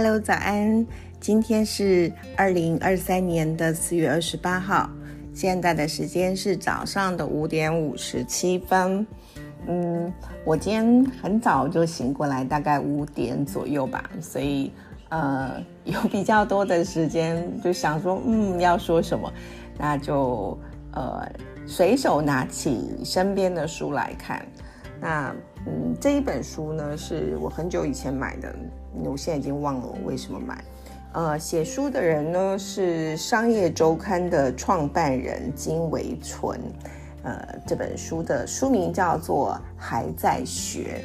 Hello，早安！今天是二零二三年的四月二十八号，现在的时间是早上的五点五十七分。嗯，我今天很早就醒过来，大概五点左右吧，所以呃有比较多的时间，就想说，嗯，要说什么，那就呃随手拿起身边的书来看。那这一本书呢，是我很久以前买的，我现在已经忘了我为什么买。呃，写书的人呢是商业周刊的创办人金维纯。呃，这本书的书名叫做《还在学》。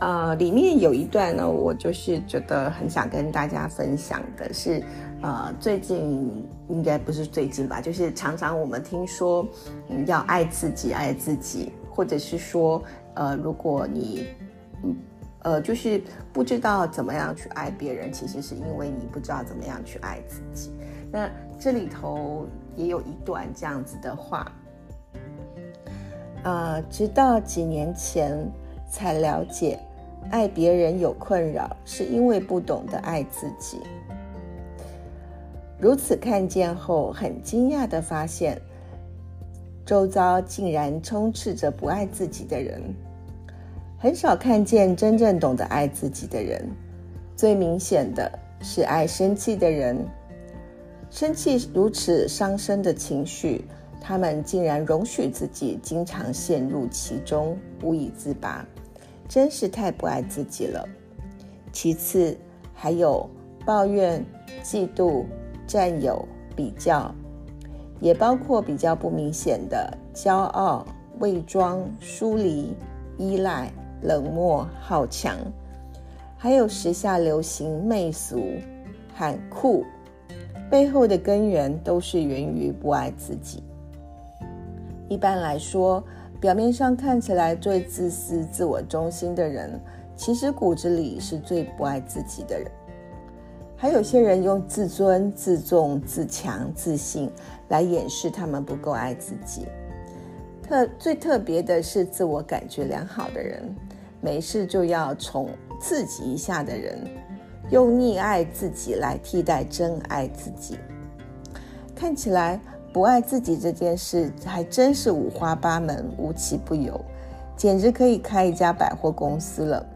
呃，里面有一段呢，我就是觉得很想跟大家分享的是，呃，最近应该不是最近吧，就是常常我们听说要爱自己，爱自己。或者是说，呃，如果你，嗯，呃，就是不知道怎么样去爱别人，其实是因为你不知道怎么样去爱自己。那这里头也有一段这样子的话，呃，直到几年前才了解，爱别人有困扰，是因为不懂得爱自己。如此看见后，很惊讶的发现。周遭竟然充斥着不爱自己的人，很少看见真正懂得爱自己的人。最明显的是爱生气的人，生气如此伤身的情绪，他们竟然容许自己经常陷入其中，无以自拔，真是太不爱自己了。其次，还有抱怨、嫉妒、占有、比较。也包括比较不明显的骄傲、伪装、疏离、依赖、冷漠、好强，还有时下流行媚俗、喊酷，背后的根源都是源于不爱自己。一般来说，表面上看起来最自私、自我中心的人，其实骨子里是最不爱自己的人。还有些人用自尊、自重、自强、自信来掩饰他们不够爱自己。特最特别的是自我感觉良好的人，没事就要宠自己一下的人，用溺爱自己来替代真爱自己。看起来不爱自己这件事还真是五花八门、无奇不有，简直可以开一家百货公司了。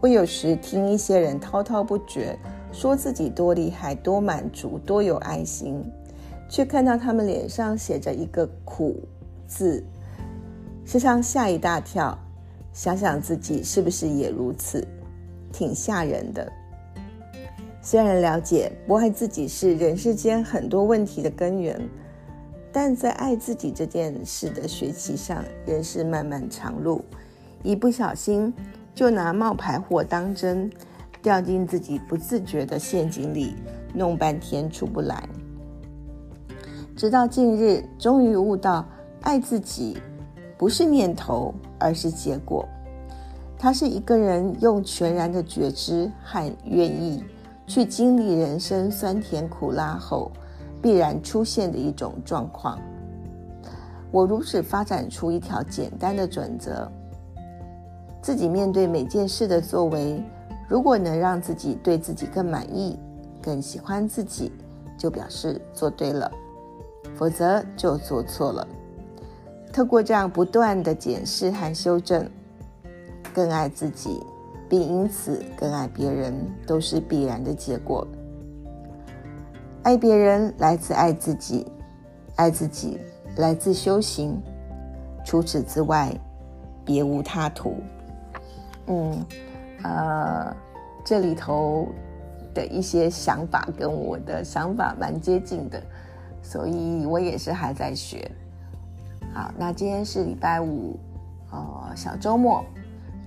我有时听一些人滔滔不绝。说自己多厉害、多满足、多有爱心，却看到他们脸上写着一个“苦”字，时常吓一大跳。想想自己是不是也如此，挺吓人的。虽然了解不爱自己是人世间很多问题的根源，但在爱自己这件事的学习上，仍是漫漫长路。一不小心就拿冒牌货当真。掉进自己不自觉的陷阱里，弄半天出不来。直到近日，终于悟到，爱自己不是念头，而是结果。它是一个人用全然的觉知和愿意，去经历人生酸甜苦辣后，必然出现的一种状况。我如此发展出一条简单的准则：自己面对每件事的作为。如果能让自己对自己更满意、更喜欢自己，就表示做对了；否则就做错了。透过这样不断的检视和修正，更爱自己，并因此更爱别人，都是必然的结果。爱别人来自爱自己，爱自己来自修行。除此之外，别无他途。嗯。呃，这里头的一些想法跟我的想法蛮接近的，所以我也是还在学。好，那今天是礼拜五，呃，小周末，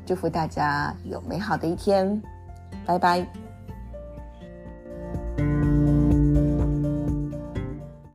祝福大家有美好的一天，拜拜。